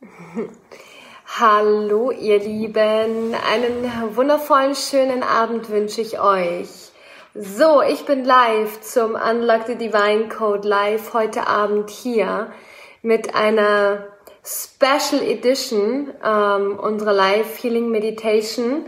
Hallo ihr Lieben, einen wundervollen schönen Abend wünsche ich euch. So, ich bin live zum Unlock the Divine Code Live heute Abend hier mit einer Special Edition ähm, unserer Live Healing Meditation.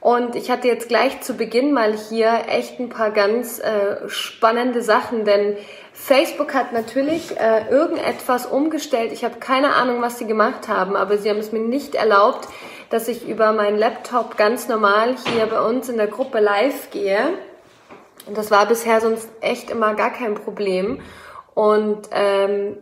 Und ich hatte jetzt gleich zu Beginn mal hier echt ein paar ganz äh, spannende Sachen, denn Facebook hat natürlich äh, irgendetwas umgestellt. Ich habe keine Ahnung, was sie gemacht haben, aber sie haben es mir nicht erlaubt, dass ich über meinen Laptop ganz normal hier bei uns in der Gruppe live gehe. Und das war bisher sonst echt immer gar kein Problem. Und ähm,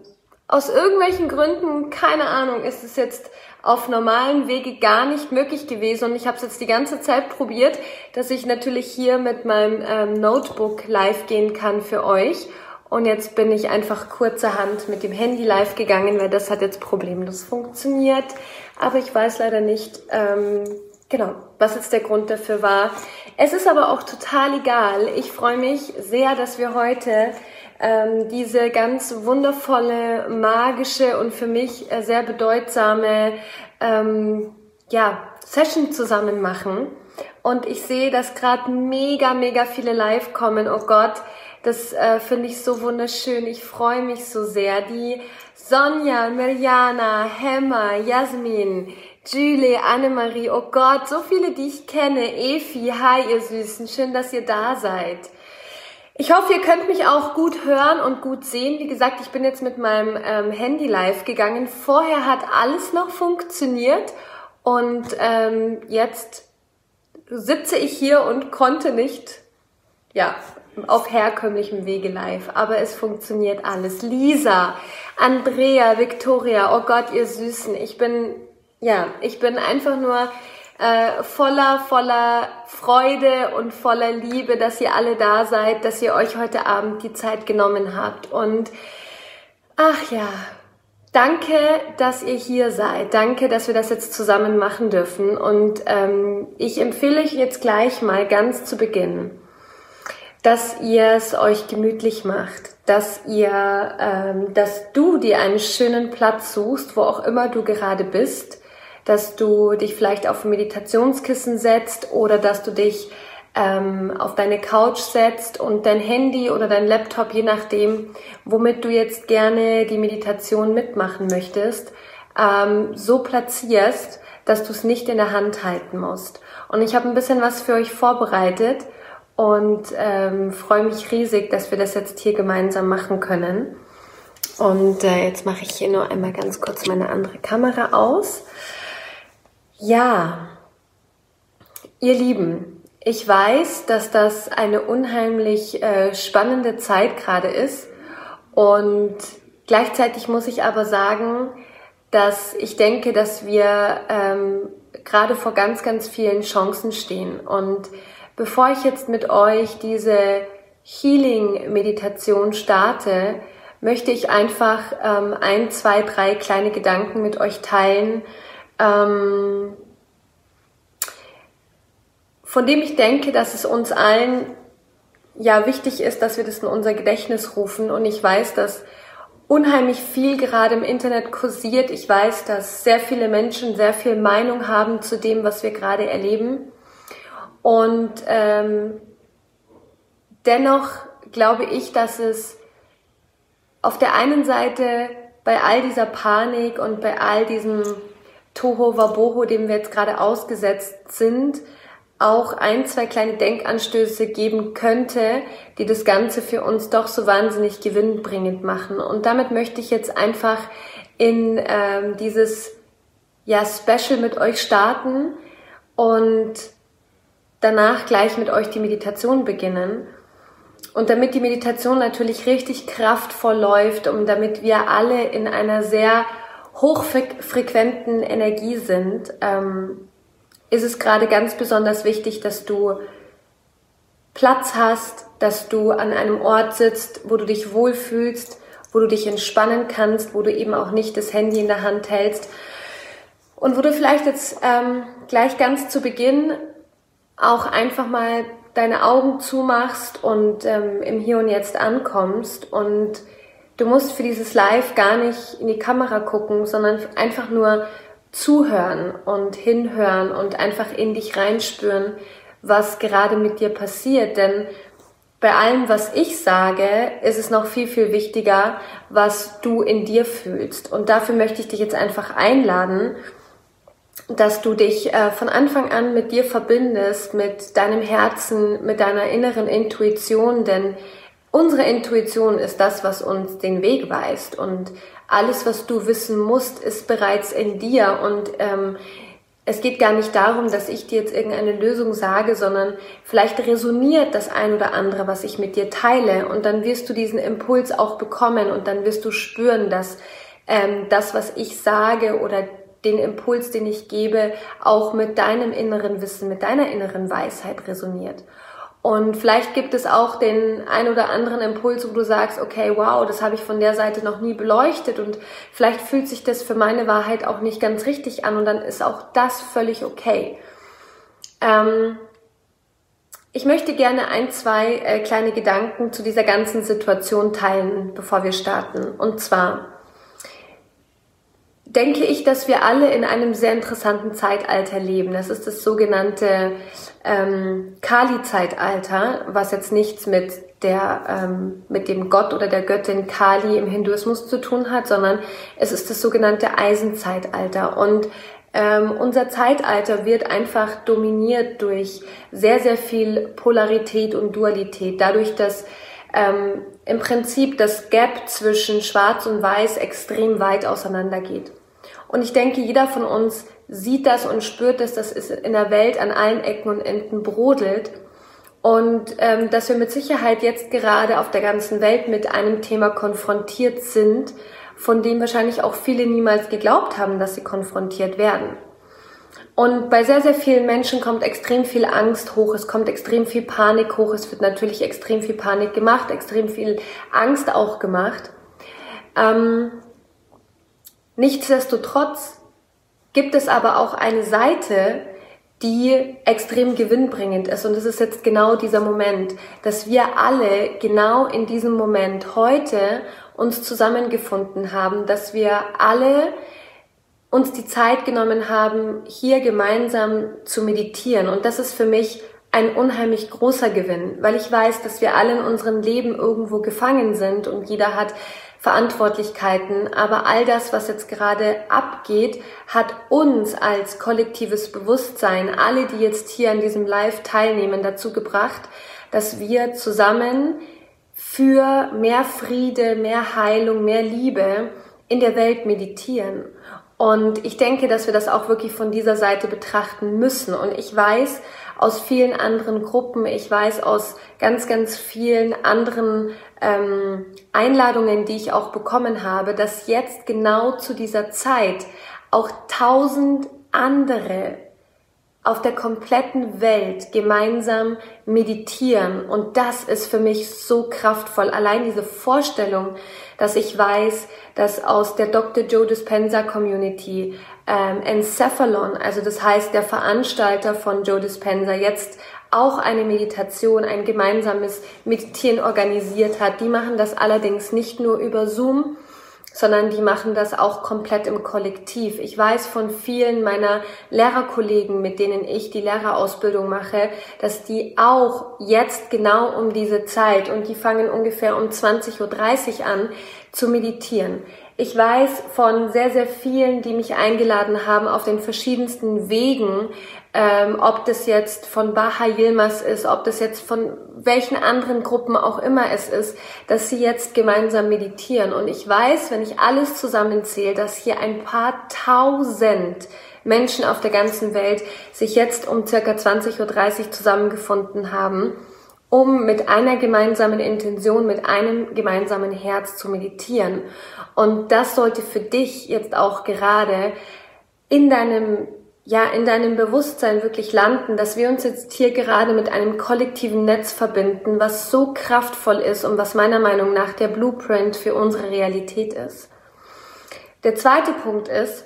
aus irgendwelchen Gründen, keine Ahnung, ist es jetzt auf normalen Wege gar nicht möglich gewesen. Und ich habe es jetzt die ganze Zeit probiert, dass ich natürlich hier mit meinem ähm, Notebook live gehen kann für euch. Und jetzt bin ich einfach kurzerhand mit dem Handy live gegangen, weil das hat jetzt problemlos funktioniert. Aber ich weiß leider nicht, ähm, genau, was jetzt der Grund dafür war. Es ist aber auch total egal. Ich freue mich sehr, dass wir heute ähm, diese ganz wundervolle, magische und für mich äh, sehr bedeutsame ähm, ja, Session zusammen machen. Und ich sehe, dass gerade mega, mega viele live kommen. Oh Gott, das äh, finde ich so wunderschön. Ich freue mich so sehr. Die Sonja, Mirjana, Hemmer, Jasmin, Julie, Annemarie, oh Gott, so viele, die ich kenne. Efi, hi ihr Süßen, schön, dass ihr da seid. Ich hoffe, ihr könnt mich auch gut hören und gut sehen. Wie gesagt, ich bin jetzt mit meinem ähm, Handy live gegangen. Vorher hat alles noch funktioniert und ähm, jetzt sitze ich hier und konnte nicht, ja, auf herkömmlichem Wege live. Aber es funktioniert alles. Lisa, Andrea, Victoria, oh Gott, ihr Süßen. Ich bin, ja, ich bin einfach nur äh, voller, voller Freude und voller Liebe, dass ihr alle da seid, dass ihr euch heute Abend die Zeit genommen habt. Und ach ja, danke, dass ihr hier seid. Danke, dass wir das jetzt zusammen machen dürfen. Und ähm, ich empfehle euch jetzt gleich mal ganz zu Beginn, dass ihr es euch gemütlich macht, dass ihr, ähm, dass du dir einen schönen Platz suchst, wo auch immer du gerade bist dass du dich vielleicht auf ein Meditationskissen setzt oder dass du dich ähm, auf deine Couch setzt und dein Handy oder dein Laptop, je nachdem, womit du jetzt gerne die Meditation mitmachen möchtest, ähm, so platzierst, dass du es nicht in der Hand halten musst. Und ich habe ein bisschen was für euch vorbereitet und ähm, freue mich riesig, dass wir das jetzt hier gemeinsam machen können. Und äh, jetzt mache ich hier nur einmal ganz kurz meine andere Kamera aus. Ja, ihr Lieben, ich weiß, dass das eine unheimlich äh, spannende Zeit gerade ist und gleichzeitig muss ich aber sagen, dass ich denke, dass wir ähm, gerade vor ganz, ganz vielen Chancen stehen. Und bevor ich jetzt mit euch diese Healing-Meditation starte, möchte ich einfach ähm, ein, zwei, drei kleine Gedanken mit euch teilen, ähm, von dem ich denke, dass es uns allen ja wichtig ist, dass wir das in unser Gedächtnis rufen. Und ich weiß, dass unheimlich viel gerade im Internet kursiert. Ich weiß, dass sehr viele Menschen sehr viel Meinung haben zu dem, was wir gerade erleben. Und ähm, dennoch glaube ich, dass es auf der einen Seite bei all dieser Panik und bei all diesem Toho Waboho, dem wir jetzt gerade ausgesetzt sind, auch ein, zwei kleine Denkanstöße geben könnte, die das Ganze für uns doch so wahnsinnig gewinnbringend machen. Und damit möchte ich jetzt einfach in ähm, dieses ja, Special mit euch starten und danach gleich mit euch die Meditation beginnen. Und damit die Meditation natürlich richtig kraftvoll läuft und damit wir alle in einer sehr hochfrequenten Energie sind, ähm, ist es gerade ganz besonders wichtig, dass du Platz hast, dass du an einem Ort sitzt, wo du dich wohlfühlst, wo du dich entspannen kannst, wo du eben auch nicht das Handy in der Hand hältst und wo du vielleicht jetzt ähm, gleich ganz zu Beginn auch einfach mal deine Augen zumachst und ähm, im Hier und Jetzt ankommst und Du musst für dieses Live gar nicht in die Kamera gucken, sondern einfach nur zuhören und hinhören und einfach in dich reinspüren, was gerade mit dir passiert. Denn bei allem, was ich sage, ist es noch viel, viel wichtiger, was du in dir fühlst. Und dafür möchte ich dich jetzt einfach einladen, dass du dich äh, von Anfang an mit dir verbindest, mit deinem Herzen, mit deiner inneren Intuition, denn unsere Intuition ist das, was uns den Weg weist. Und alles, was du wissen musst, ist bereits in dir. Und ähm, es geht gar nicht darum, dass ich dir jetzt irgendeine Lösung sage, sondern vielleicht resoniert das ein oder andere, was ich mit dir teile. Und dann wirst du diesen Impuls auch bekommen. Und dann wirst du spüren, dass ähm, das, was ich sage oder den Impuls, den ich gebe, auch mit deinem inneren Wissen, mit deiner inneren Weisheit resoniert. Und vielleicht gibt es auch den ein oder anderen Impuls, wo du sagst, okay, wow, das habe ich von der Seite noch nie beleuchtet und vielleicht fühlt sich das für meine Wahrheit auch nicht ganz richtig an und dann ist auch das völlig okay. Ähm, ich möchte gerne ein, zwei äh, kleine Gedanken zu dieser ganzen Situation teilen, bevor wir starten. Und zwar, denke ich, dass wir alle in einem sehr interessanten Zeitalter leben. Das ist das sogenannte ähm, Kali-Zeitalter, was jetzt nichts mit der ähm, mit dem Gott oder der Göttin Kali im Hinduismus zu tun hat, sondern es ist das sogenannte Eisenzeitalter und ähm, unser Zeitalter wird einfach dominiert durch sehr sehr viel Polarität und Dualität, dadurch, dass ähm, im Prinzip das Gap zwischen Schwarz und Weiß extrem weit auseinander geht. Und ich denke, jeder von uns sieht das und spürt das, dass es in der Welt an allen Ecken und Enden brodelt. Und ähm, dass wir mit Sicherheit jetzt gerade auf der ganzen Welt mit einem Thema konfrontiert sind, von dem wahrscheinlich auch viele niemals geglaubt haben, dass sie konfrontiert werden. Und bei sehr, sehr vielen Menschen kommt extrem viel Angst hoch, es kommt extrem viel Panik hoch, es wird natürlich extrem viel Panik gemacht, extrem viel Angst auch gemacht. Ähm, Nichtsdestotrotz gibt es aber auch eine Seite, die extrem gewinnbringend ist. Und es ist jetzt genau dieser Moment, dass wir alle genau in diesem Moment heute uns zusammengefunden haben, dass wir alle uns die Zeit genommen haben, hier gemeinsam zu meditieren. Und das ist für mich ein unheimlich großer Gewinn, weil ich weiß, dass wir alle in unserem Leben irgendwo gefangen sind und jeder hat Verantwortlichkeiten, aber all das, was jetzt gerade abgeht, hat uns als kollektives Bewusstsein, alle, die jetzt hier an diesem Live teilnehmen, dazu gebracht, dass wir zusammen für mehr Friede, mehr Heilung, mehr Liebe in der Welt meditieren. Und ich denke, dass wir das auch wirklich von dieser Seite betrachten müssen. Und ich weiß aus vielen anderen Gruppen, ich weiß aus ganz, ganz vielen anderen ähm, Einladungen, die ich auch bekommen habe, dass jetzt genau zu dieser Zeit auch tausend andere auf der kompletten Welt gemeinsam meditieren. Und das ist für mich so kraftvoll. Allein diese Vorstellung, dass ich weiß, dass aus der Dr. Joe Dispenza Community ähm, Encephalon, also das heißt der Veranstalter von Joe Dispenza, jetzt auch eine Meditation, ein gemeinsames Meditieren organisiert hat. Die machen das allerdings nicht nur über Zoom, sondern die machen das auch komplett im Kollektiv. Ich weiß von vielen meiner Lehrerkollegen, mit denen ich die Lehrerausbildung mache, dass die auch jetzt genau um diese Zeit und die fangen ungefähr um 20.30 Uhr an zu meditieren. Ich weiß von sehr, sehr vielen, die mich eingeladen haben auf den verschiedensten Wegen, ähm, ob das jetzt von Baha Yilmaz ist, ob das jetzt von welchen anderen Gruppen auch immer es ist, dass sie jetzt gemeinsam meditieren. Und ich weiß, wenn ich alles zusammenzähle, dass hier ein paar tausend Menschen auf der ganzen Welt sich jetzt um circa 20.30 Uhr zusammengefunden haben um mit einer gemeinsamen Intention, mit einem gemeinsamen Herz zu meditieren. Und das sollte für dich jetzt auch gerade in deinem ja, in deinem Bewusstsein wirklich landen, dass wir uns jetzt hier gerade mit einem kollektiven Netz verbinden, was so kraftvoll ist und was meiner Meinung nach der Blueprint für unsere Realität ist. Der zweite Punkt ist,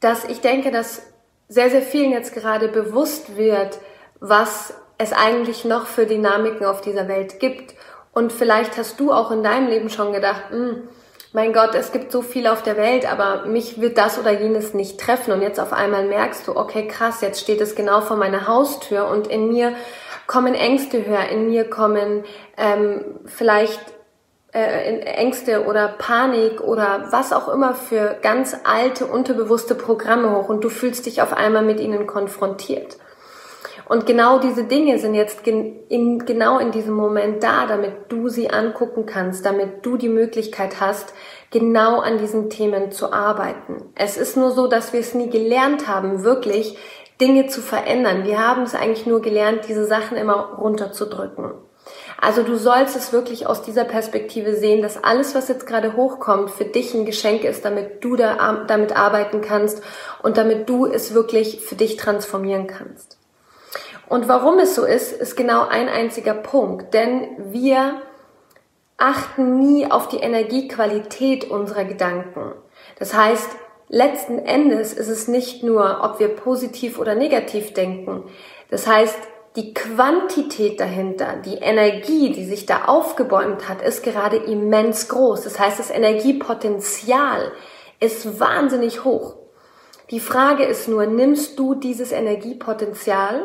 dass ich denke, dass sehr, sehr vielen jetzt gerade bewusst wird, was es eigentlich noch für Dynamiken auf dieser Welt gibt Und vielleicht hast du auch in deinem Leben schon gedacht, hm, mein Gott, es gibt so viel auf der Welt, aber mich wird das oder jenes nicht treffen. Und jetzt auf einmal merkst du, okay, krass, jetzt steht es genau vor meiner Haustür und in mir kommen Ängste höher, in mir kommen ähm, vielleicht äh, Ängste oder Panik oder was auch immer für ganz alte, unterbewusste Programme hoch und du fühlst dich auf einmal mit ihnen konfrontiert. Und genau diese Dinge sind jetzt in, genau in diesem Moment da, damit du sie angucken kannst, damit du die Möglichkeit hast, genau an diesen Themen zu arbeiten. Es ist nur so, dass wir es nie gelernt haben, wirklich Dinge zu verändern. Wir haben es eigentlich nur gelernt, diese Sachen immer runterzudrücken. Also du sollst es wirklich aus dieser Perspektive sehen, dass alles, was jetzt gerade hochkommt, für dich ein Geschenk ist, damit du da, damit arbeiten kannst und damit du es wirklich für dich transformieren kannst. Und warum es so ist, ist genau ein einziger Punkt. Denn wir achten nie auf die Energiequalität unserer Gedanken. Das heißt, letzten Endes ist es nicht nur, ob wir positiv oder negativ denken. Das heißt, die Quantität dahinter, die Energie, die sich da aufgebäumt hat, ist gerade immens groß. Das heißt, das Energiepotenzial ist wahnsinnig hoch. Die Frage ist nur, nimmst du dieses Energiepotenzial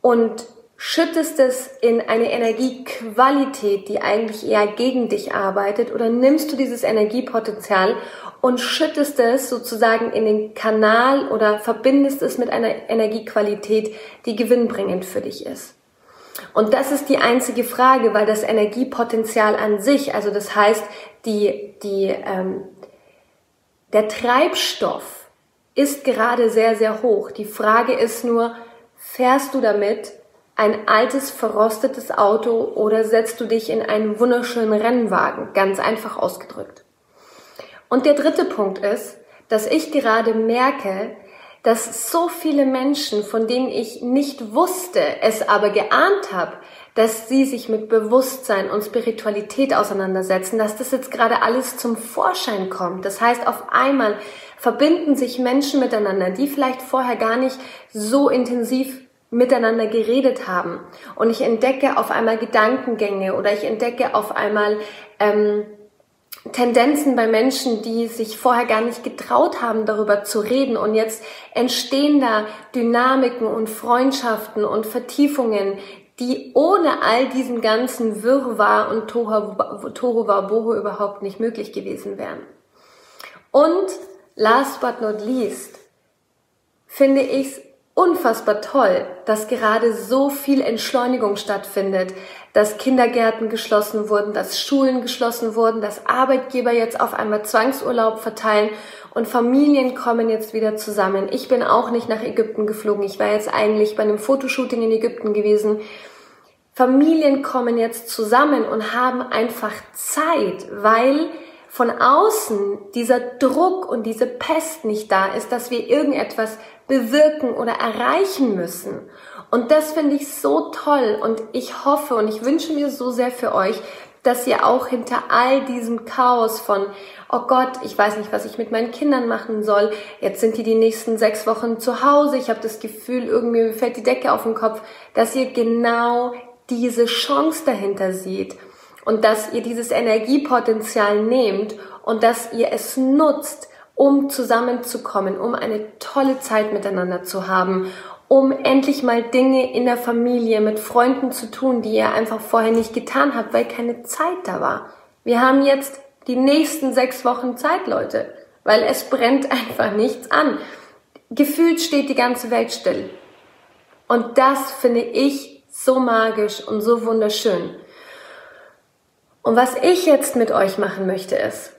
und schüttest es in eine Energiequalität, die eigentlich eher gegen dich arbeitet, oder nimmst du dieses Energiepotenzial und schüttest es sozusagen in den Kanal oder verbindest es mit einer Energiequalität, die gewinnbringend für dich ist. Und das ist die einzige Frage, weil das Energiepotenzial an sich, also das heißt, die, die, ähm, der Treibstoff ist gerade sehr, sehr hoch. Die Frage ist nur, Fährst du damit ein altes, verrostetes Auto oder setzt du dich in einen wunderschönen Rennwagen? Ganz einfach ausgedrückt. Und der dritte Punkt ist, dass ich gerade merke, dass so viele Menschen, von denen ich nicht wusste, es aber geahnt habe, dass sie sich mit Bewusstsein und Spiritualität auseinandersetzen, dass das jetzt gerade alles zum Vorschein kommt. Das heißt, auf einmal verbinden sich Menschen miteinander, die vielleicht vorher gar nicht so intensiv miteinander geredet haben. Und ich entdecke auf einmal Gedankengänge oder ich entdecke auf einmal ähm, Tendenzen bei Menschen, die sich vorher gar nicht getraut haben, darüber zu reden. Und jetzt entstehen da Dynamiken und Freundschaften und Vertiefungen, die ohne all diesen ganzen Wirrwarr und Tohu Wabohu überhaupt nicht möglich gewesen wären. Und last but not least finde ich es unfassbar toll, dass gerade so viel Entschleunigung stattfindet, dass Kindergärten geschlossen wurden, dass Schulen geschlossen wurden, dass Arbeitgeber jetzt auf einmal Zwangsurlaub verteilen und Familien kommen jetzt wieder zusammen. Ich bin auch nicht nach Ägypten geflogen. Ich war jetzt eigentlich bei einem Fotoshooting in Ägypten gewesen. Familien kommen jetzt zusammen und haben einfach Zeit, weil von außen dieser Druck und diese Pest nicht da ist, dass wir irgendetwas bewirken oder erreichen müssen. Und das finde ich so toll. Und ich hoffe und ich wünsche mir so sehr für euch, dass ihr auch hinter all diesem Chaos von, oh Gott, ich weiß nicht, was ich mit meinen Kindern machen soll, jetzt sind die die nächsten sechs Wochen zu Hause, ich habe das Gefühl, irgendwie fällt die Decke auf den Kopf, dass ihr genau diese Chance dahinter seht und dass ihr dieses Energiepotenzial nehmt und dass ihr es nutzt, um zusammenzukommen, um eine tolle Zeit miteinander zu haben, um endlich mal Dinge in der Familie mit Freunden zu tun, die ihr einfach vorher nicht getan habt, weil keine Zeit da war. Wir haben jetzt die nächsten sechs Wochen Zeit, Leute, weil es brennt einfach nichts an. Gefühlt steht die ganze Welt still. Und das finde ich so magisch und so wunderschön. Und was ich jetzt mit euch machen möchte, ist,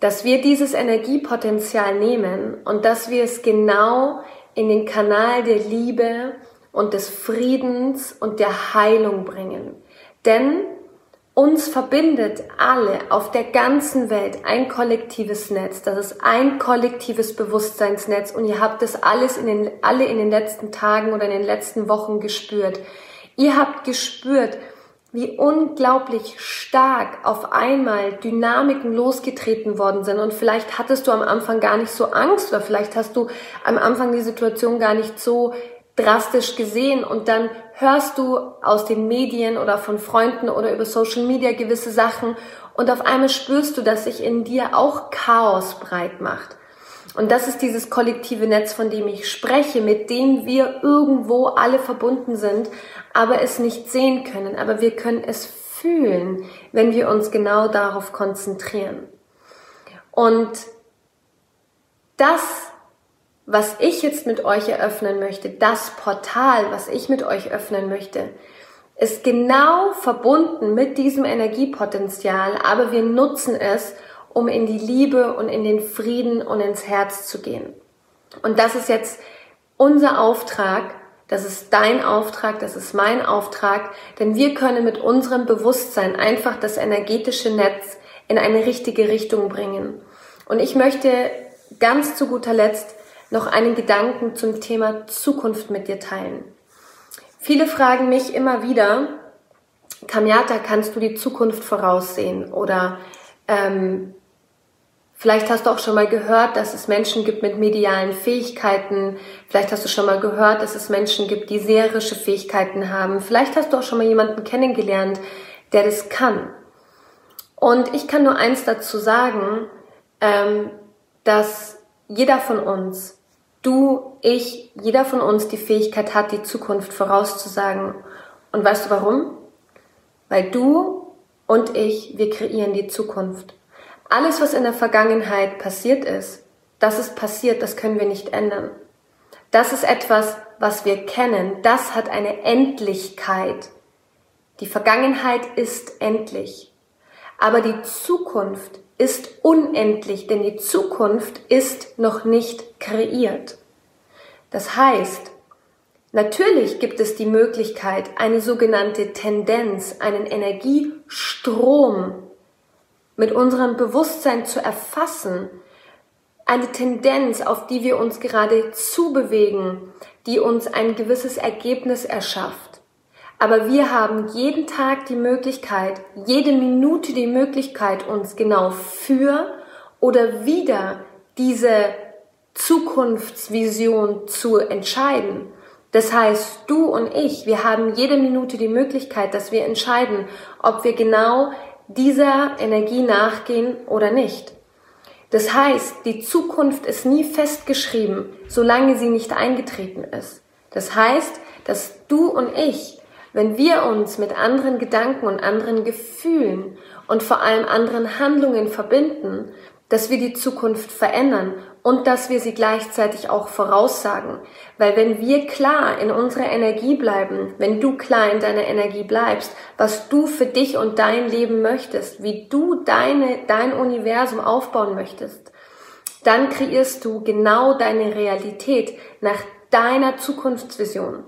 dass wir dieses Energiepotenzial nehmen und dass wir es genau in den Kanal der Liebe und des Friedens und der Heilung bringen. Denn uns verbindet alle auf der ganzen Welt ein kollektives Netz. Das ist ein kollektives Bewusstseinsnetz und ihr habt das alles in den, alle in den letzten Tagen oder in den letzten Wochen gespürt. Ihr habt gespürt, wie unglaublich stark auf einmal Dynamiken losgetreten worden sind. Und vielleicht hattest du am Anfang gar nicht so Angst oder vielleicht hast du am Anfang die Situation gar nicht so drastisch gesehen und dann hörst du aus den Medien oder von Freunden oder über Social Media gewisse Sachen und auf einmal spürst du, dass sich in dir auch Chaos breit macht. Und das ist dieses kollektive Netz, von dem ich spreche, mit dem wir irgendwo alle verbunden sind, aber es nicht sehen können. Aber wir können es fühlen, wenn wir uns genau darauf konzentrieren. Und das, was ich jetzt mit euch eröffnen möchte, das Portal, was ich mit euch öffnen möchte, ist genau verbunden mit diesem Energiepotenzial, aber wir nutzen es, um in die Liebe und in den Frieden und ins Herz zu gehen. Und das ist jetzt unser Auftrag, das ist dein Auftrag, das ist mein Auftrag, denn wir können mit unserem Bewusstsein einfach das energetische Netz in eine richtige Richtung bringen. Und ich möchte ganz zu guter Letzt noch einen Gedanken zum Thema Zukunft mit dir teilen. Viele fragen mich immer wieder, Kamiata, kannst du die Zukunft voraussehen? Oder ähm, Vielleicht hast du auch schon mal gehört, dass es Menschen gibt mit medialen Fähigkeiten. Vielleicht hast du schon mal gehört, dass es Menschen gibt, die seherische Fähigkeiten haben. Vielleicht hast du auch schon mal jemanden kennengelernt, der das kann. Und ich kann nur eins dazu sagen, ähm, dass jeder von uns, du, ich, jeder von uns die Fähigkeit hat, die Zukunft vorauszusagen. Und weißt du warum? Weil du und ich, wir kreieren die Zukunft. Alles, was in der Vergangenheit passiert ist, das ist passiert, das können wir nicht ändern. Das ist etwas, was wir kennen. Das hat eine Endlichkeit. Die Vergangenheit ist endlich. Aber die Zukunft ist unendlich, denn die Zukunft ist noch nicht kreiert. Das heißt, natürlich gibt es die Möglichkeit, eine sogenannte Tendenz, einen Energiestrom mit unserem Bewusstsein zu erfassen, eine Tendenz, auf die wir uns gerade zubewegen, die uns ein gewisses Ergebnis erschafft. Aber wir haben jeden Tag die Möglichkeit, jede Minute die Möglichkeit, uns genau für oder wieder diese Zukunftsvision zu entscheiden. Das heißt, du und ich, wir haben jede Minute die Möglichkeit, dass wir entscheiden, ob wir genau dieser Energie nachgehen oder nicht. Das heißt, die Zukunft ist nie festgeschrieben, solange sie nicht eingetreten ist. Das heißt, dass du und ich, wenn wir uns mit anderen Gedanken und anderen Gefühlen und vor allem anderen Handlungen verbinden, dass wir die Zukunft verändern und dass wir sie gleichzeitig auch voraussagen. Weil wenn wir klar in unserer Energie bleiben, wenn du klar in deiner Energie bleibst, was du für dich und dein Leben möchtest, wie du deine, dein Universum aufbauen möchtest, dann kreierst du genau deine Realität nach deiner Zukunftsvision.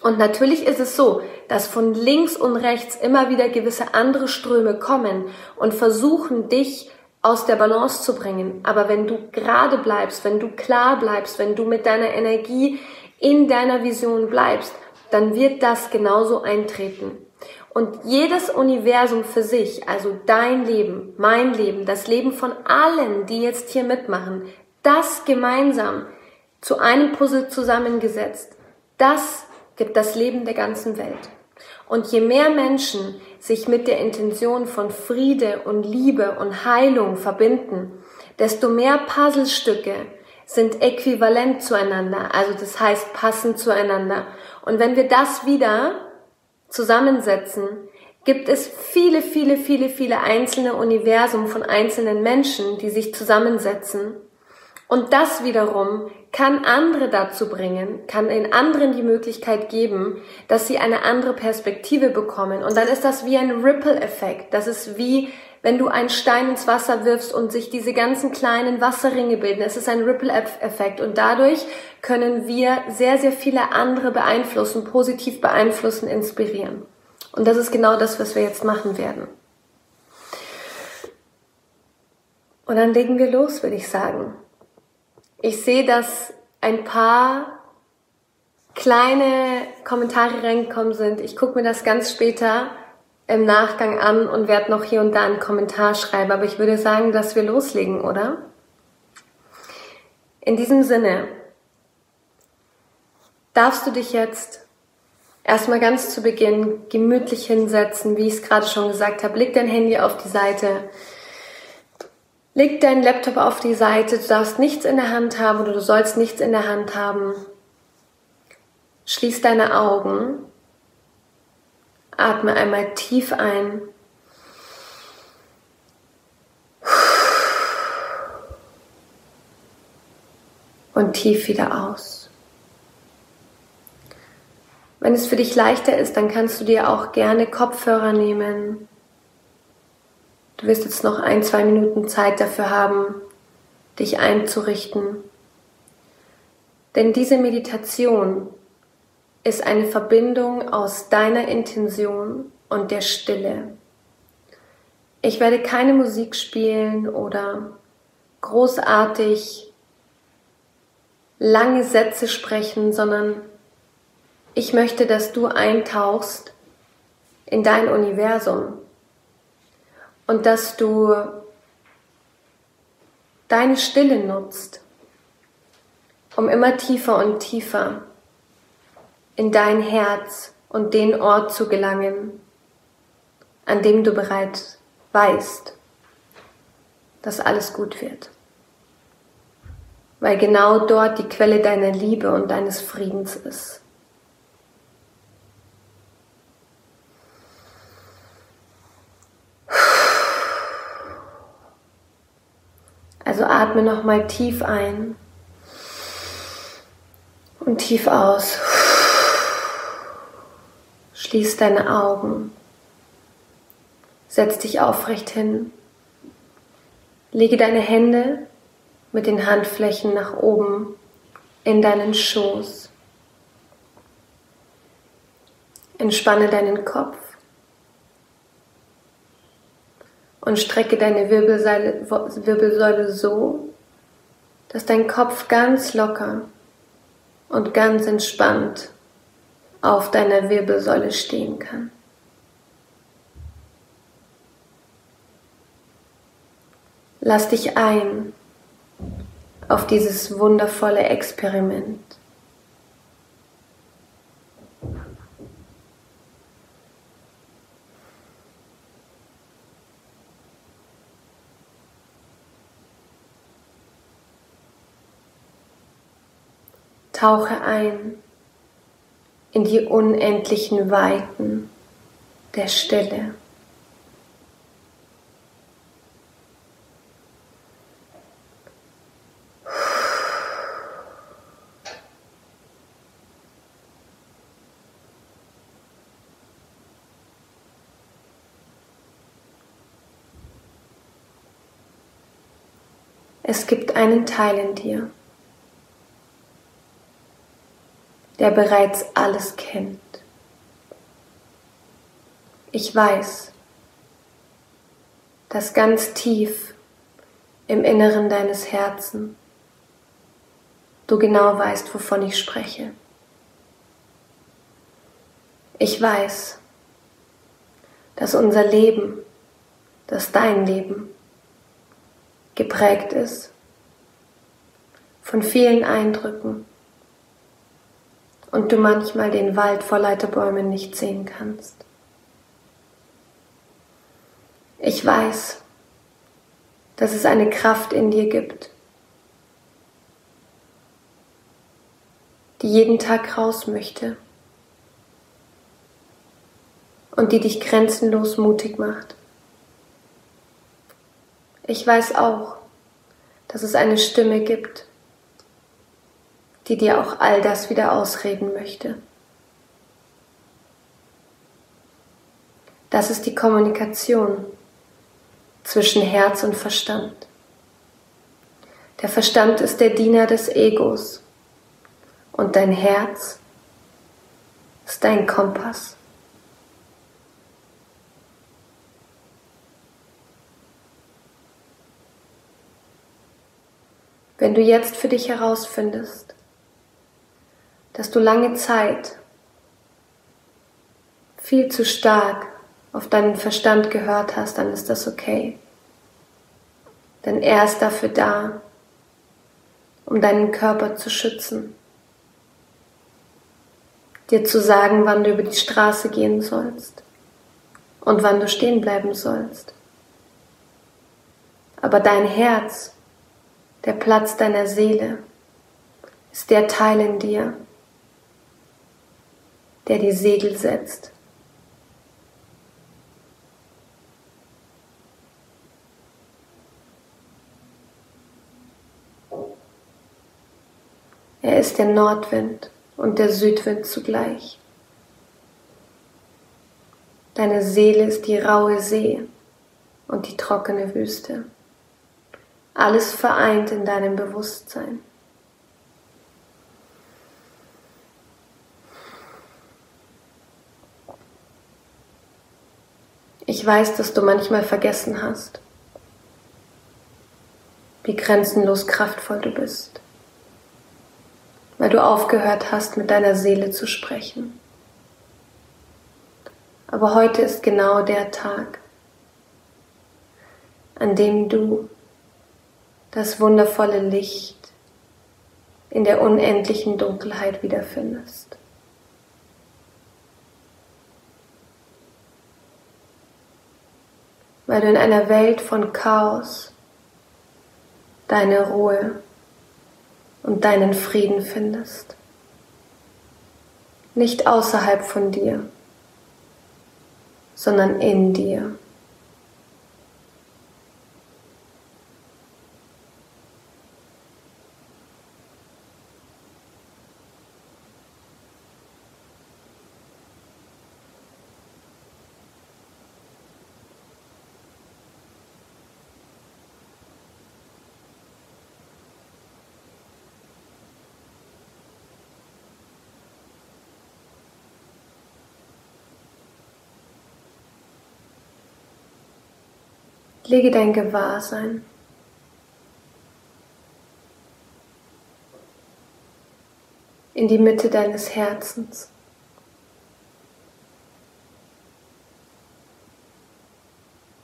Und natürlich ist es so, dass von links und rechts immer wieder gewisse andere Ströme kommen und versuchen, dich aus der Balance zu bringen. Aber wenn du gerade bleibst, wenn du klar bleibst, wenn du mit deiner Energie in deiner Vision bleibst, dann wird das genauso eintreten. Und jedes Universum für sich, also dein Leben, mein Leben, das Leben von allen, die jetzt hier mitmachen, das gemeinsam zu einem Puzzle zusammengesetzt, das gibt das Leben der ganzen Welt. Und je mehr Menschen sich mit der Intention von Friede und Liebe und Heilung verbinden, desto mehr Puzzlestücke sind äquivalent zueinander, also das heißt passend zueinander. Und wenn wir das wieder zusammensetzen, gibt es viele, viele, viele, viele einzelne Universum von einzelnen Menschen, die sich zusammensetzen und das wiederum kann andere dazu bringen, kann den anderen die Möglichkeit geben, dass sie eine andere Perspektive bekommen. Und dann ist das wie ein Ripple-Effekt. Das ist wie, wenn du einen Stein ins Wasser wirfst und sich diese ganzen kleinen Wasserringe bilden. Es ist ein Ripple-Effekt. Und dadurch können wir sehr, sehr viele andere beeinflussen, positiv beeinflussen, inspirieren. Und das ist genau das, was wir jetzt machen werden. Und dann legen wir los, würde ich sagen. Ich sehe, dass ein paar kleine Kommentare reingekommen sind. Ich gucke mir das ganz später im Nachgang an und werde noch hier und da einen Kommentar schreiben. Aber ich würde sagen, dass wir loslegen, oder? In diesem Sinne darfst du dich jetzt Erstmal ganz zu Beginn gemütlich hinsetzen, wie ich es gerade schon gesagt habe. Leg dein Handy auf die Seite. Leg deinen Laptop auf die Seite. Du darfst nichts in der Hand haben oder du sollst nichts in der Hand haben. Schließ deine Augen. Atme einmal tief ein. Und tief wieder aus. Wenn es für dich leichter ist, dann kannst du dir auch gerne Kopfhörer nehmen. Du wirst jetzt noch ein, zwei Minuten Zeit dafür haben, dich einzurichten. Denn diese Meditation ist eine Verbindung aus deiner Intention und der Stille. Ich werde keine Musik spielen oder großartig lange Sätze sprechen, sondern ich möchte, dass du eintauchst in dein Universum und dass du deine Stille nutzt, um immer tiefer und tiefer in dein Herz und den Ort zu gelangen, an dem du bereits weißt, dass alles gut wird. Weil genau dort die Quelle deiner Liebe und deines Friedens ist. Also atme nochmal tief ein und tief aus. Schließ deine Augen. Setz dich aufrecht hin. Lege deine Hände mit den Handflächen nach oben in deinen Schoß. Entspanne deinen Kopf. Und strecke deine Wirbelsäule, so, dass dein Kopf ganz locker und ganz entspannt auf deiner Wirbelsäule stehen kann. Lass dich ein auf dieses wundervolle Experiment. Tauche ein in die unendlichen Weiten der Stille. Es gibt einen Teil in dir, der bereits alles kennt. Ich weiß, dass ganz tief im Inneren deines Herzens du genau weißt, wovon ich spreche. Ich weiß, dass unser Leben, dass dein Leben geprägt ist von vielen Eindrücken, und du manchmal den Wald vor Leiterbäumen nicht sehen kannst. Ich weiß, dass es eine Kraft in dir gibt, die jeden Tag raus möchte und die dich grenzenlos mutig macht. Ich weiß auch, dass es eine Stimme gibt, die dir auch all das wieder ausreden möchte. Das ist die Kommunikation zwischen Herz und Verstand. Der Verstand ist der Diener des Egos und dein Herz ist dein Kompass. Wenn du jetzt für dich herausfindest, dass du lange Zeit viel zu stark auf deinen Verstand gehört hast, dann ist das okay. Denn er ist dafür da, um deinen Körper zu schützen. dir zu sagen, wann du über die Straße gehen sollst und wann du stehen bleiben sollst. Aber dein Herz, der Platz deiner Seele, ist der Teil in dir, der die Segel setzt. Er ist der Nordwind und der Südwind zugleich. Deine Seele ist die raue See und die trockene Wüste. Alles vereint in deinem Bewusstsein. Ich weiß, dass du manchmal vergessen hast, wie grenzenlos kraftvoll du bist weil du aufgehört hast, mit deiner Seele zu sprechen. Aber heute ist genau der Tag, an dem du das wundervolle Licht in der unendlichen Dunkelheit wiederfindest. Weil du in einer Welt von Chaos deine Ruhe und deinen Frieden findest. Nicht außerhalb von dir, sondern in dir. Lege dein Gewahrsein in die Mitte deines Herzens.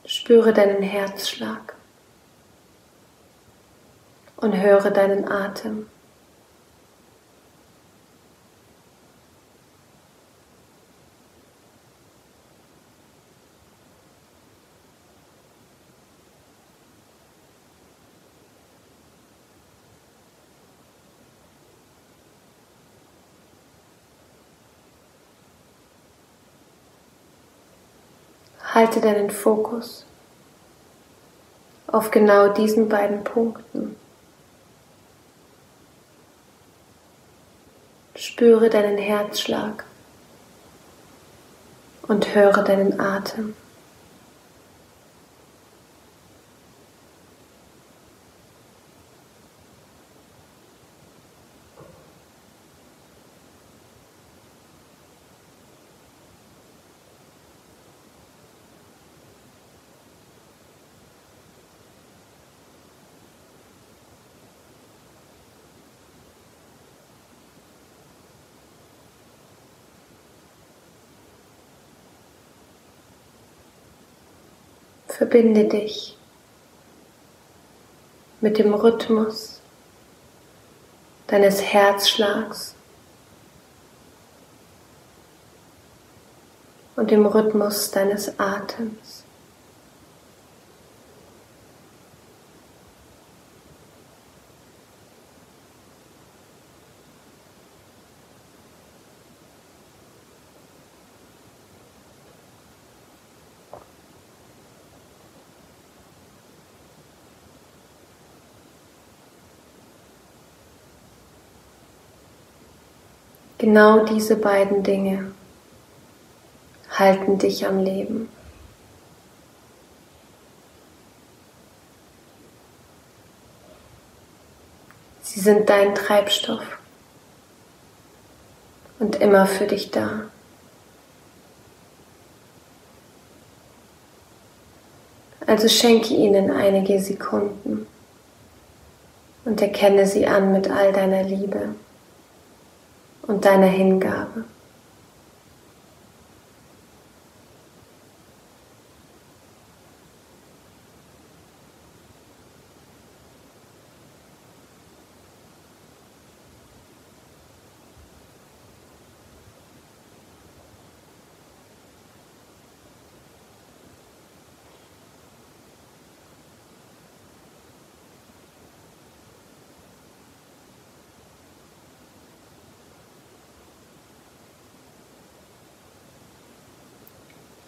Spüre deinen Herzschlag und höre deinen Atem. Halte deinen Fokus auf genau diesen beiden Punkten. Spüre deinen Herzschlag und höre deinen Atem. Verbinde dich mit dem Rhythmus deines Herzschlags und dem Rhythmus deines Atems. Genau diese beiden Dinge halten dich am Leben. Sie sind dein Treibstoff und immer für dich da. Also schenke ihnen einige Sekunden und erkenne sie an mit all deiner Liebe und deiner Hingabe.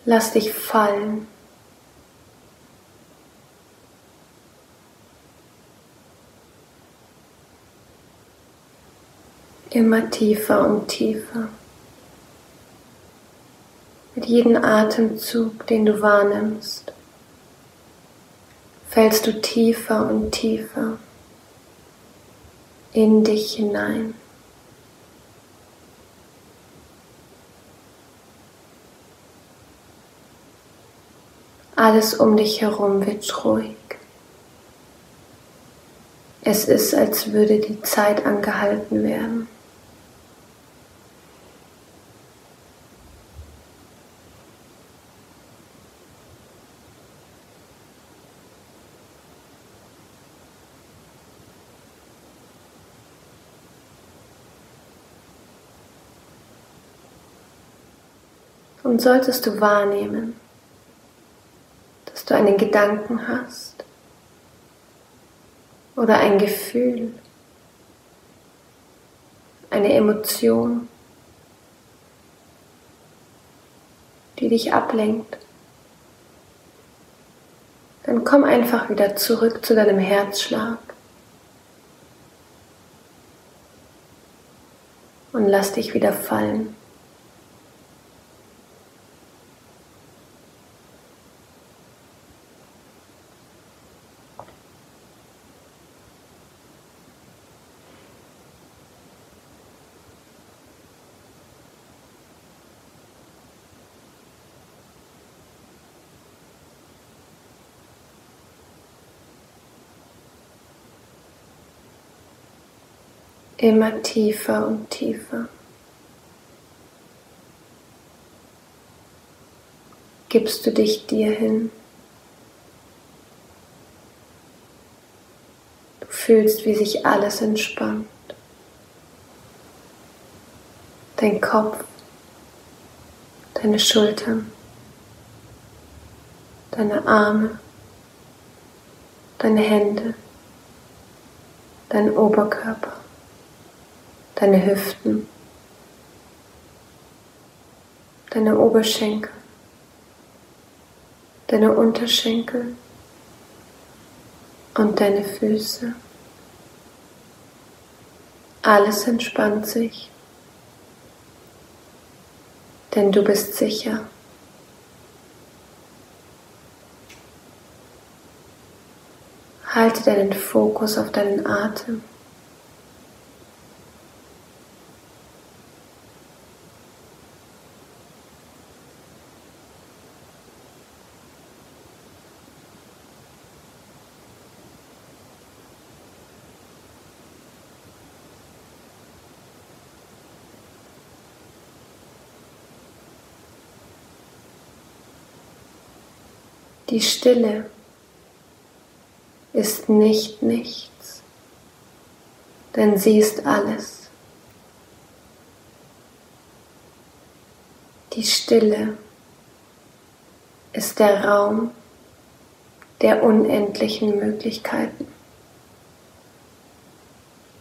Lass dich fallen. Immer tiefer und tiefer. Mit jedem Atemzug, den du wahrnimmst, fällst du tiefer und tiefer in dich hinein. Alles um dich herum wird ruhig. Es ist, als würde die Zeit angehalten werden. Und solltest du wahrnehmen, dass du einen Gedanken hast oder ein Gefühl, eine Emotion, die dich ablenkt, dann komm einfach wieder zurück zu deinem Herzschlag und lass dich wieder fallen. Immer tiefer und tiefer. Gibst du dich dir hin? Du fühlst, wie sich alles entspannt. Dein Kopf, deine Schultern, deine Arme, deine Hände, dein Oberkörper deine Hüften, deine Oberschenkel, deine Unterschenkel und deine Füße. Alles entspannt sich, denn du bist sicher. Halte deinen Fokus auf deinen Atem. Die Stille ist nicht nichts, denn sie ist alles. Die Stille ist der Raum der unendlichen Möglichkeiten.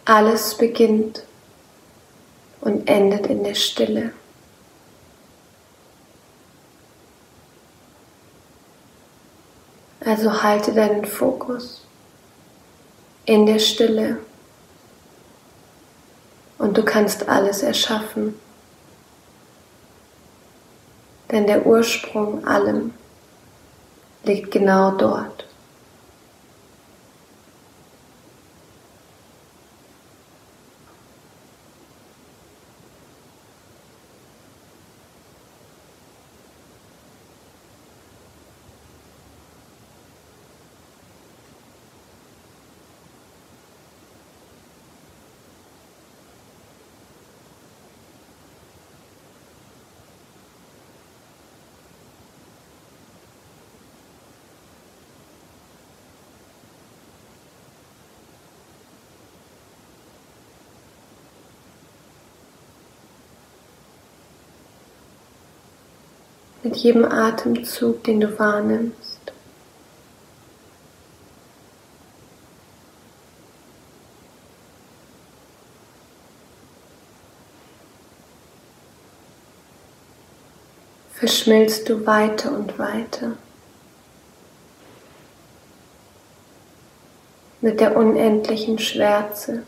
Alles beginnt und endet in der Stille. Also halte deinen Fokus in der Stille und du kannst alles erschaffen. Denn der Ursprung allem liegt genau dort. Mit jedem Atemzug, den du wahrnimmst. verschmilzt du weiter und weiter mit der unendlichen Schwärze.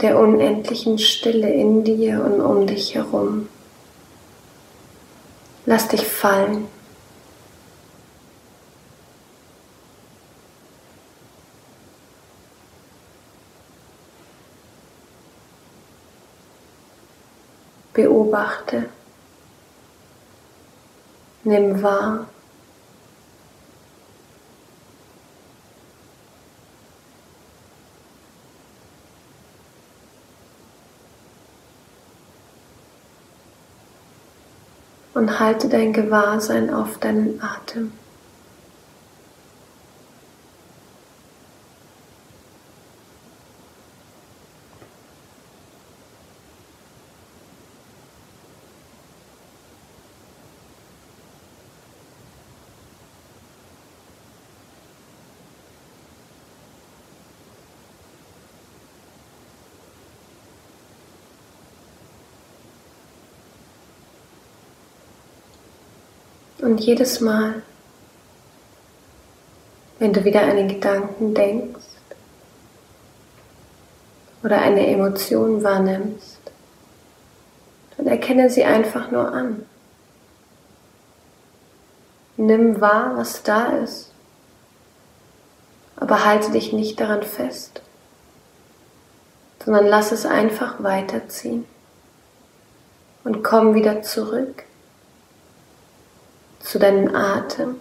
Der unendlichen Stille in dir und um dich herum. Lass dich fallen. Beobachte. Nimm wahr. Und halte dein Gewahrsein auf deinen Atem. Und jedes Mal, wenn du wieder einen Gedanken denkst oder eine Emotion wahrnimmst, dann erkenne sie einfach nur an. Nimm wahr, was da ist, aber halte dich nicht daran fest, sondern lass es einfach weiterziehen und komm wieder zurück zu deinem Atem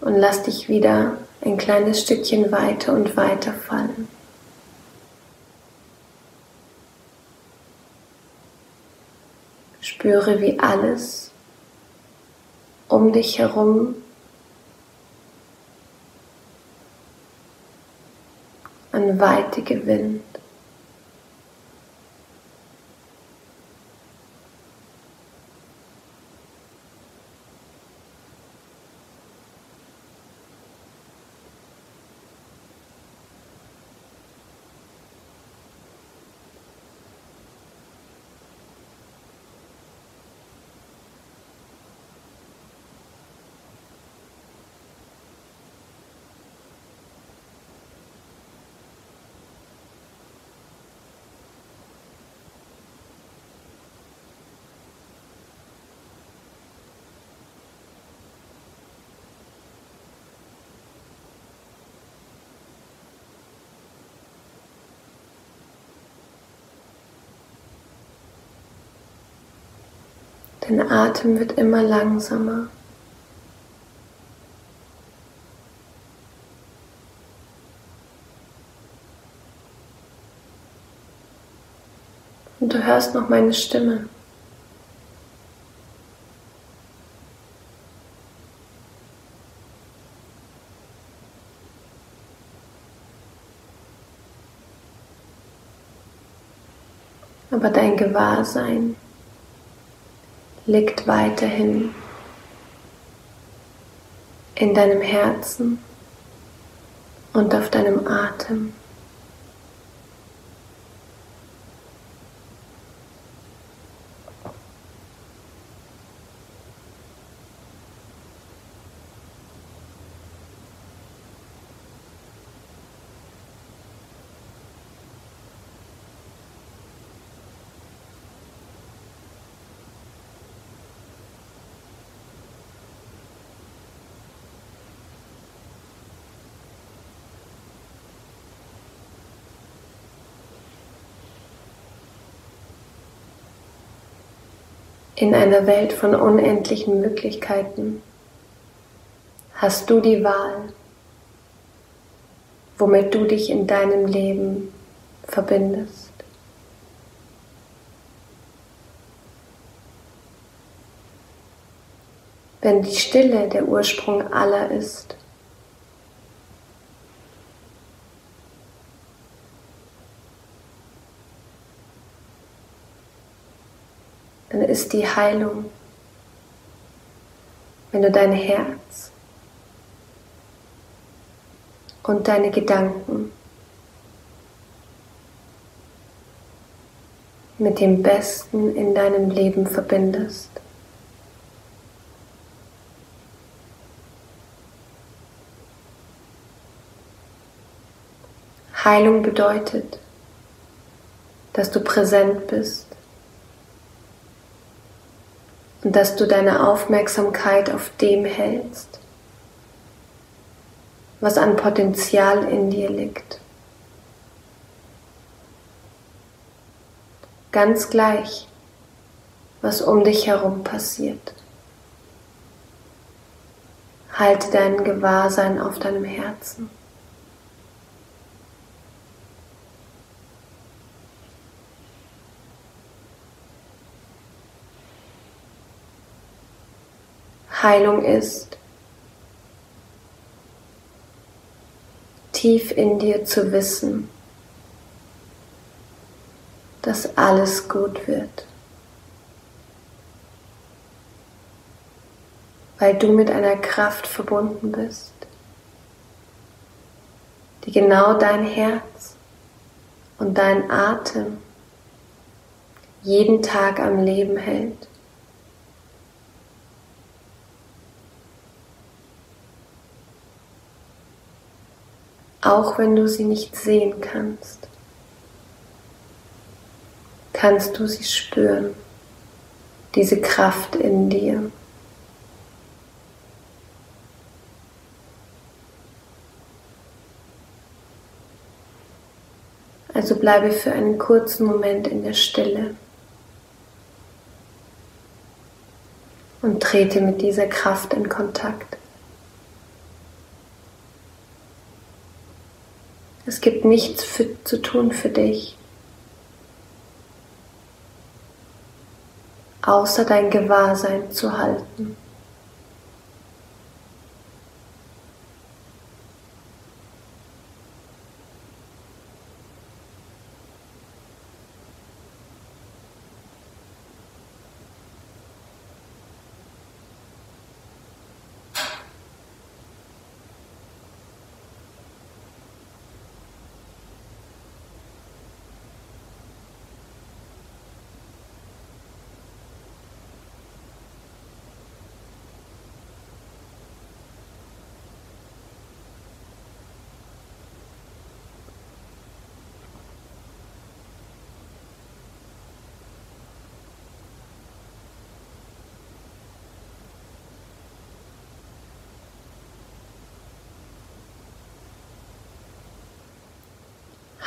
und lass dich wieder ein kleines Stückchen weiter und weiter fallen. Spüre, wie alles um dich herum an Weite gewinnt. Dein Atem wird immer langsamer. Und du hörst noch meine Stimme. Aber dein Gewahrsein liegt weiterhin in deinem Herzen und auf deinem Atem. In einer Welt von unendlichen Möglichkeiten hast du die Wahl, womit du dich in deinem Leben verbindest. Wenn die Stille der Ursprung aller ist, dann ist die Heilung, wenn du dein Herz und deine Gedanken mit dem Besten in deinem Leben verbindest. Heilung bedeutet, dass du präsent bist und dass du deine Aufmerksamkeit auf dem hältst, was an Potenzial in dir liegt. Ganz gleich, was um dich herum passiert. Halte dein Gewahrsein auf deinem Herzen. Heilung ist, tief in dir zu wissen, dass alles gut wird, weil du mit einer Kraft verbunden bist, die genau dein Herz und dein Atem jeden Tag am Leben hält. Auch wenn du sie nicht sehen kannst, kannst du sie spüren, diese Kraft in dir. Also bleibe für einen kurzen Moment in der Stille und trete mit dieser Kraft in Kontakt. Es gibt nichts für, zu tun für dich, außer dein Gewahrsein zu halten.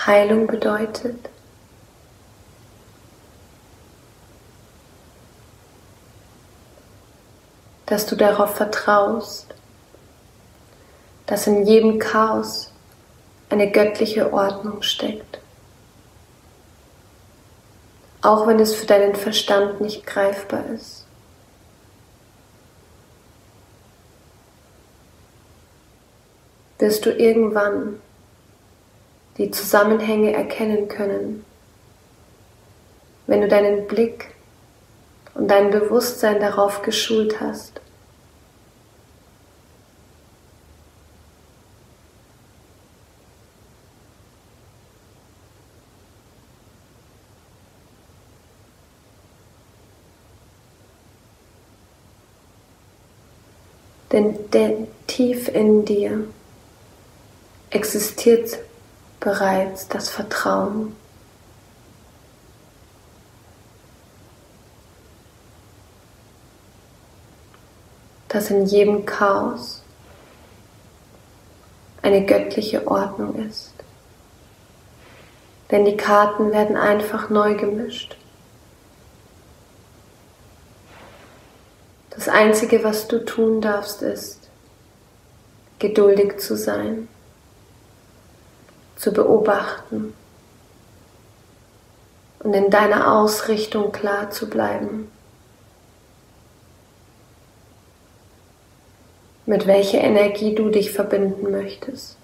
Heilung bedeutet. dass du darauf vertraust, dass in jedem Chaos eine göttliche Ordnung steckt. Auch wenn es für deinen Verstand nicht greifbar ist. Wirst du irgendwann die Zusammenhänge erkennen können. Wenn du deinen Blick und dein Bewusstsein darauf geschult hast. Denn, denn tief in dir existiert bereits das Vertrauen. dass in jedem Chaos eine göttliche Ordnung ist. Denn die Karten werden einfach neu gemischt. Das Einzige, was du tun darfst, ist, geduldig zu sein zu beobachten und in deiner Ausrichtung klar zu bleiben. Mit welcher Energie du dich verbinden möchtest.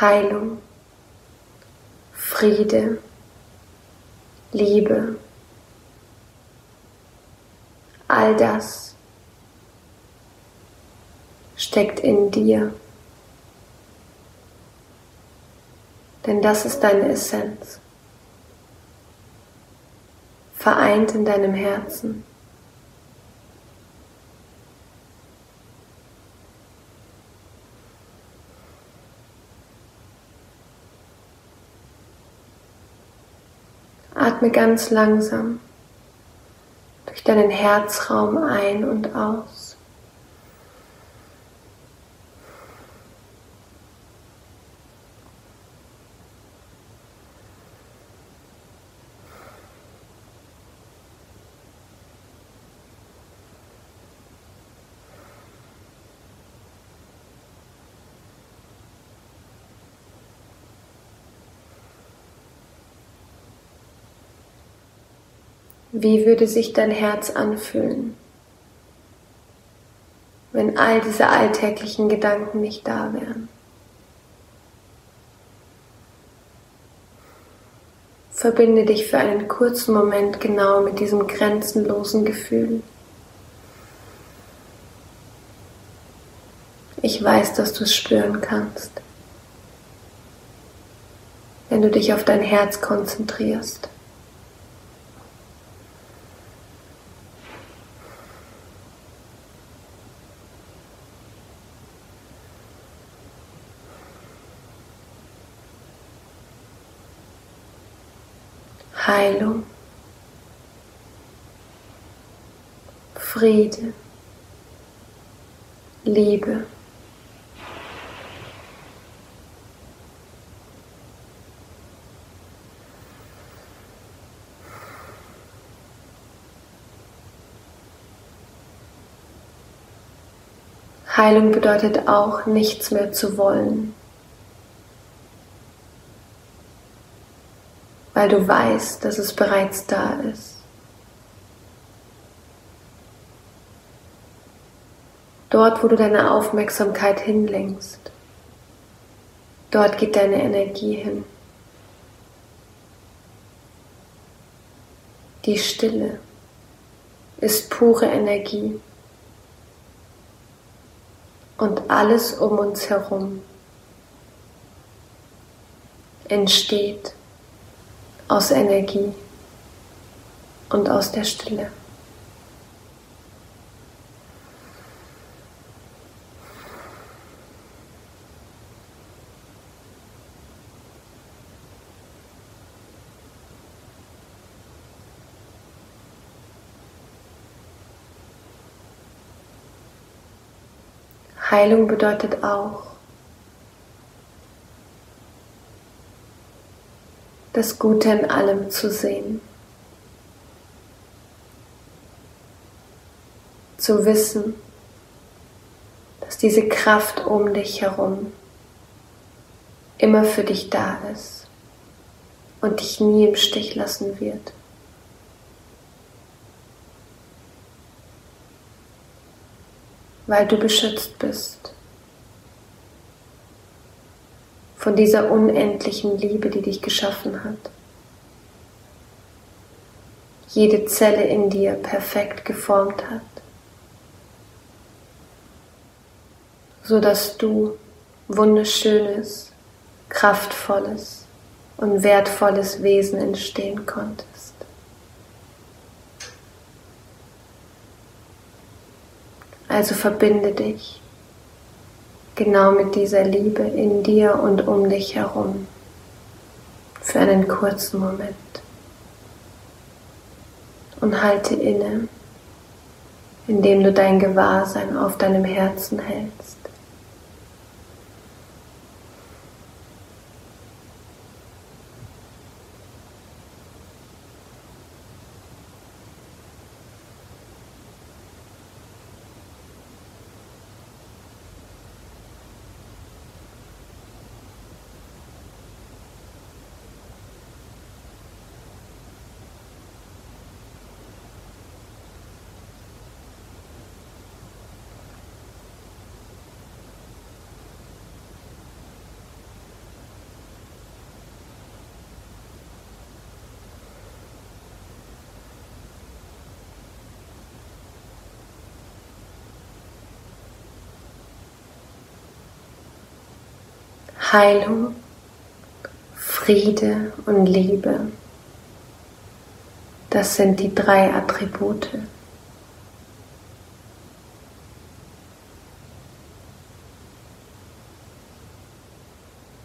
Heilung, Friede, Liebe, all das steckt in dir. Denn das ist deine Essenz. Vereint in deinem Herzen. Atme ganz langsam durch deinen Herzraum ein und aus. Wie würde sich dein Herz anfühlen, wenn all diese alltäglichen Gedanken nicht da wären? Verbinde dich für einen kurzen Moment genau mit diesem grenzenlosen Gefühl. Ich weiß, dass du es spüren kannst, wenn du dich auf dein Herz konzentrierst. Heilung, Friede, Liebe. Heilung bedeutet auch, nichts mehr zu wollen. weil du weißt, dass es bereits da ist. Dort, wo du deine Aufmerksamkeit hinlenkst, dort geht deine Energie hin. Die Stille ist pure Energie und alles um uns herum entsteht aus Energie und aus der Stille. Heilung bedeutet auch, das Gute in allem zu sehen. Zu wissen, dass diese Kraft um dich herum immer für dich da ist und dich nie im Stich lassen wird. Weil du beschützt bist von dieser unendlichen Liebe, die dich geschaffen hat. Jede Zelle in dir perfekt geformt hat, so dass du wunderschönes, kraftvolles und wertvolles Wesen entstehen konntest. Also verbinde dich genau mit dieser Liebe in dir und um dich herum für einen kurzen Moment. Und halte inne, indem du dein Gewahrsein auf deinem Herzen hältst. Heilung, Friede und Liebe. Das sind die drei Attribute.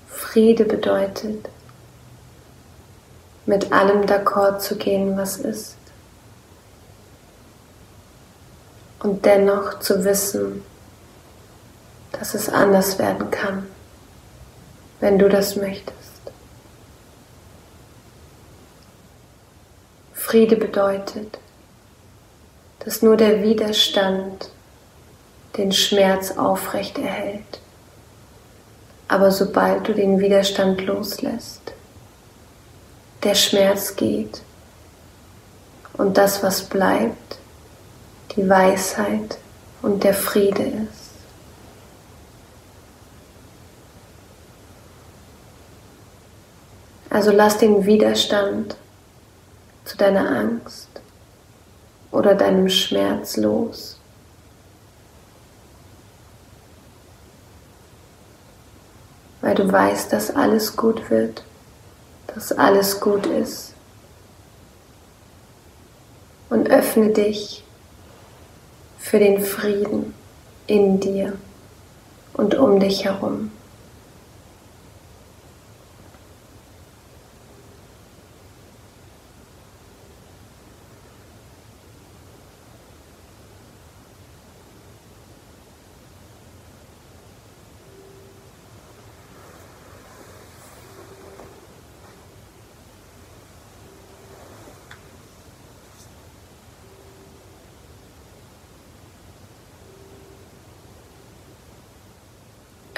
Friede bedeutet, mit allem d'accord zu gehen, was ist. Und dennoch zu wissen, dass es anders werden kann, wenn du das möchtest. Friede bedeutet, dass nur der Widerstand den Schmerz aufrecht erhält. Aber sobald du den Widerstand loslässt, der Schmerz geht und das, was bleibt, die Weisheit und der Friede ist. Also lass den Widerstand zu deiner Angst oder deinem Schmerz los. Weil du weißt, dass alles gut wird, dass alles gut ist. Und öffne dich für den Frieden in dir und um dich herum.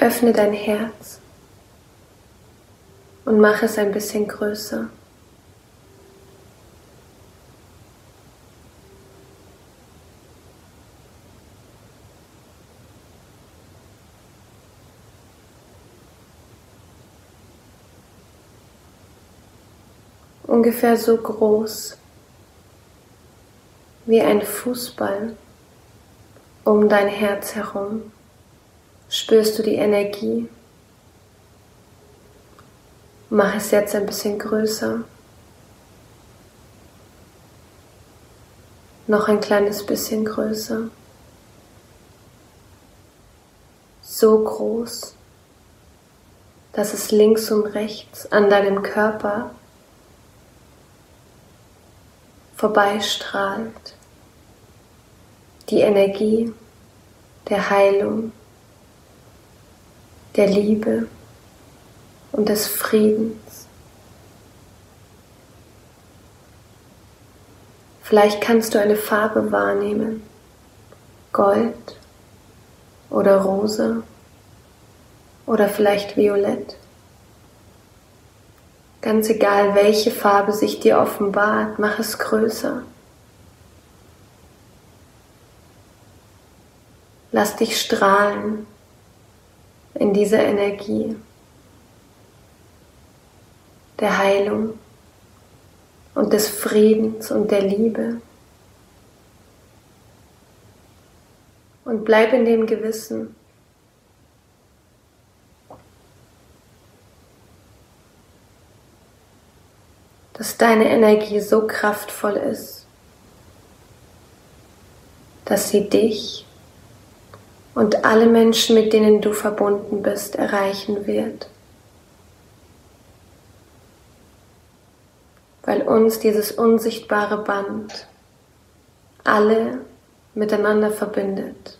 Öffne dein Herz und mach es ein bisschen größer. Ungefähr so groß wie ein Fußball um dein Herz herum spürst du die Energie. Mach es jetzt ein bisschen größer. Noch ein kleines bisschen größer. So groß, dass es links und rechts an deinem Körper vorbeistrahlt. Die Energie der Heilung, der Liebe und des Friedens. Vielleicht kannst du eine Farbe wahrnehmen, Gold oder Rosa oder vielleicht Violett. Ganz egal, welche Farbe sich dir offenbart, mach es größer. Lass dich strahlen in dieser Energie der Heilung und des Friedens und der Liebe. Und bleib in dem Gewissen, dass deine Energie so kraftvoll ist, dass sie dich und alle Menschen, mit denen du verbunden bist, erreichen wird. Weil uns dieses unsichtbare Band alle miteinander verbindet.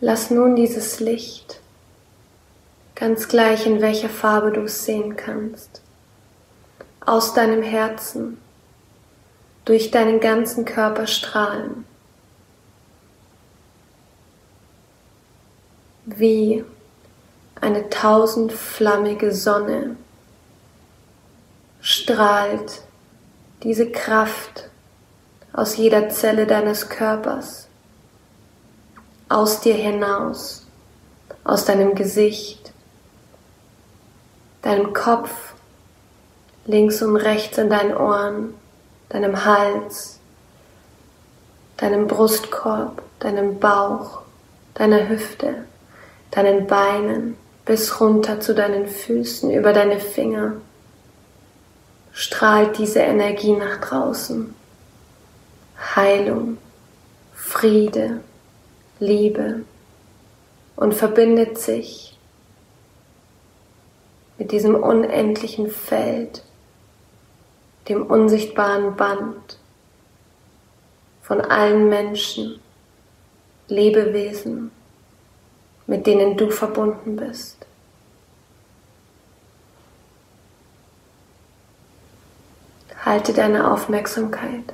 Lass nun dieses Licht, ganz gleich in welcher Farbe du es sehen kannst, aus deinem Herzen durch deinen ganzen Körper strahlen, wie eine tausendflammige Sonne strahlt diese Kraft aus jeder Zelle deines Körpers, aus dir hinaus, aus deinem Gesicht, deinem Kopf, links und rechts in deinen Ohren, deinem Hals, deinem Brustkorb, deinem Bauch, deiner Hüfte, deinen Beinen bis runter zu deinen Füßen, über deine Finger. Strahlt diese Energie nach draußen. Heilung, Friede, Liebe und verbindet sich mit diesem unendlichen Feld, dem unsichtbaren Band von allen Menschen, Lebewesen, mit denen du verbunden bist. Halte deine Aufmerksamkeit.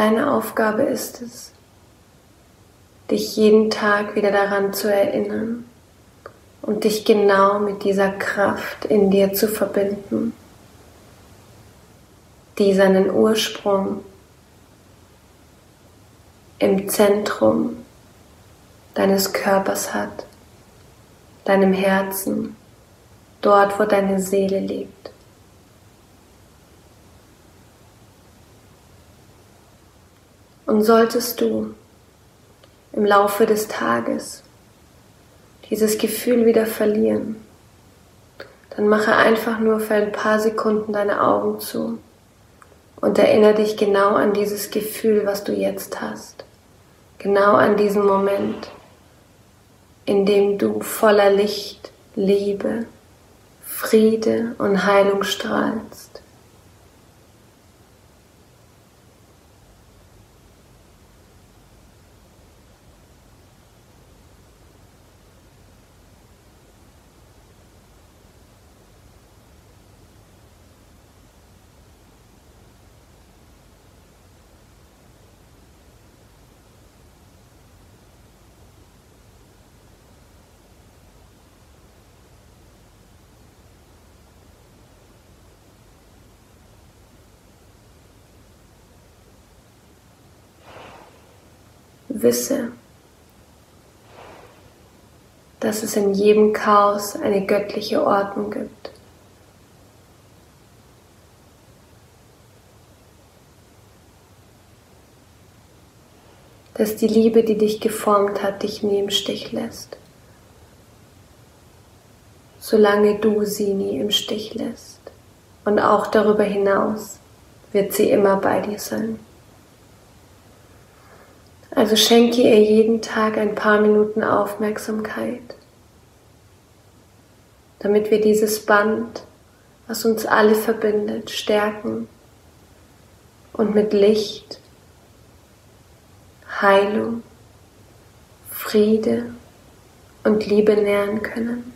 Deine Aufgabe ist es, dich jeden Tag wieder daran zu erinnern und dich genau mit dieser Kraft in dir zu verbinden, die seinen Ursprung im Zentrum deines Körpers hat, deinem Herzen, dort wo deine Seele liegt. Und solltest du im Laufe des Tages dieses Gefühl wieder verlieren, dann mache einfach nur für ein paar Sekunden deine Augen zu und erinnere dich genau an dieses Gefühl, was du jetzt hast. Genau an diesen Moment, in dem du voller Licht, Liebe, Friede und Heilung strahlst. Wisse, dass es in jedem Chaos eine göttliche Ordnung gibt. Dass die Liebe, die dich geformt hat, dich nie im Stich lässt. Solange du sie nie im Stich lässt. Und auch darüber hinaus wird sie immer bei dir sein. Also schenke ihr jeden Tag ein paar Minuten Aufmerksamkeit, damit wir dieses Band, was uns alle verbindet, stärken und mit Licht, Heilung, Friede und Liebe nähren können.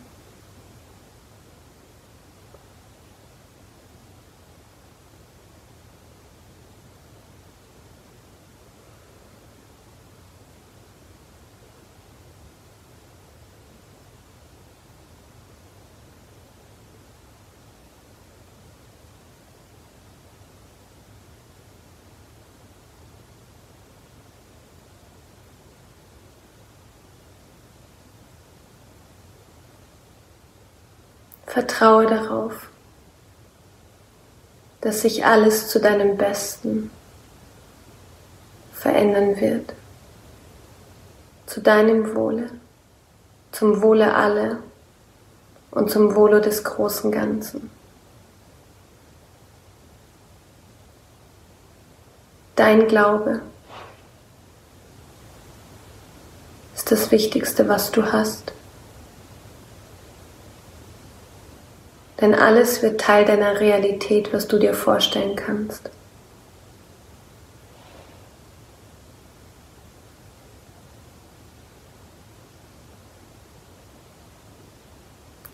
Vertraue darauf, dass sich alles zu deinem Besten verändern wird, zu deinem Wohle, zum Wohle aller und zum Wohle des großen Ganzen. Dein Glaube ist das Wichtigste, was du hast. denn alles wird Teil deiner Realität, was du dir vorstellen kannst.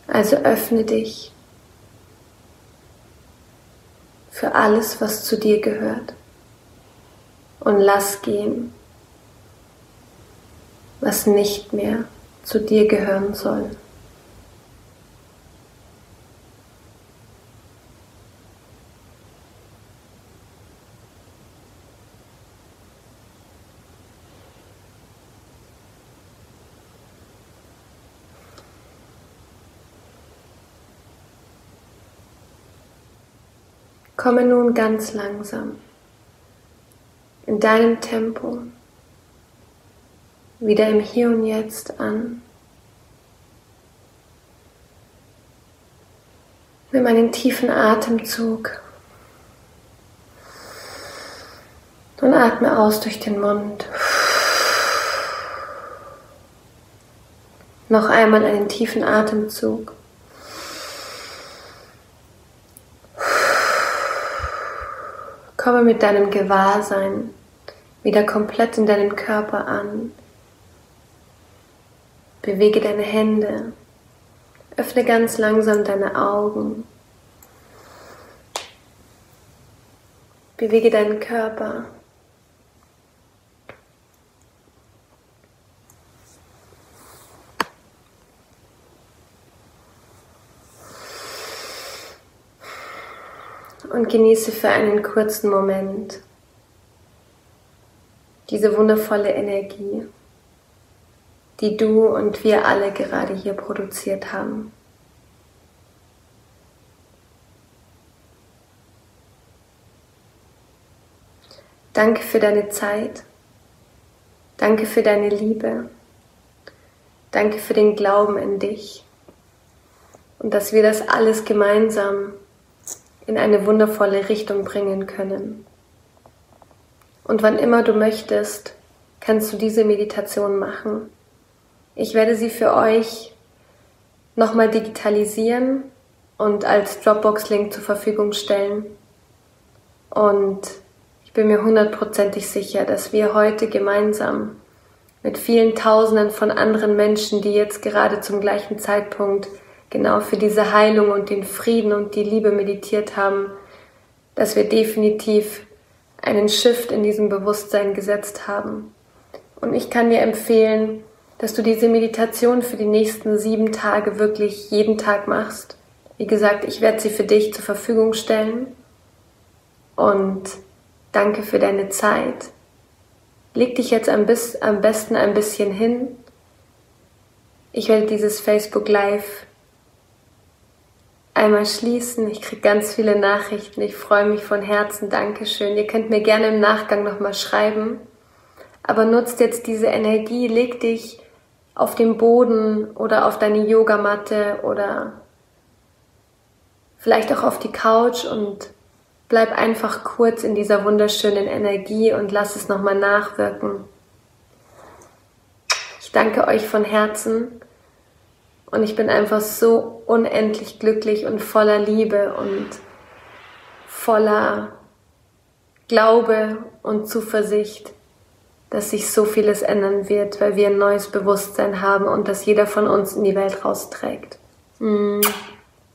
Also öffne dich für alles, was zu dir gehört und lass gehen, was nicht mehr zu dir gehören soll. Komme nun ganz langsam in deinem Tempo wieder im Hier und Jetzt an. Nimm einen tiefen Atemzug und atme aus durch den Mund. Noch einmal einen tiefen Atemzug. Komme mit deinem Gewahrsein wieder komplett in deinem Körper an. Bewege deine Hände. Öffne ganz langsam deine Augen. Bewege deinen Körper. und genieße für einen kurzen Moment diese wundervolle Energie, die du und wir alle gerade hier produziert haben. Danke für deine Zeit. Danke für deine Liebe. Danke für den Glauben in dich. Und dass wir das alles gemeinsam in eine wundervolle Richtung bringen können. Und wann immer du möchtest, kannst du diese Meditation machen. Ich werde sie für euch nochmal digitalisieren und als Dropbox-Link zur Verfügung stellen. Und ich bin mir hundertprozentig sicher, dass wir heute gemeinsam mit vielen Tausenden von anderen Menschen, die jetzt gerade zum gleichen Zeitpunkt genau für diese Heilung und den Frieden und die Liebe meditiert haben, dass wir definitiv einen Shift in diesem Bewusstsein gesetzt haben. Und ich kann dir empfehlen, dass du diese Meditation für die nächsten sieben Tage wirklich jeden Tag machst. Wie gesagt, ich werde sie für dich zur Verfügung stellen. Und danke für deine Zeit. Leg dich jetzt am, besten ein bisschen hin. Ich werde dieses Facebook Live einmal schließen. Ich kriege ganz viele Nachrichten. Ich freue mich von Herzen. Dankeschön. Ihr könnt mir gerne im Nachgang nochmal schreiben. Aber nutzt jetzt diese Energie, leg dich auf den Boden oder auf deine Yogamatte oder vielleicht auch auf die Couch und bleib einfach kurz in dieser wunderschönen Energie und lass es nochmal nachwirken. Ich danke euch von Herzen und ich bin einfach so unendlich glücklich und voller Liebe und voller Glaube und Zuversicht, dass sich so vieles ändern wird, weil wir ein neues Bewusstsein haben und dass jeder von uns in die Welt rausträgt. Mm.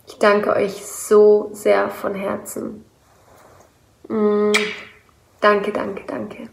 Ich danke euch so sehr von Herzen. Mm. Danke, danke, danke.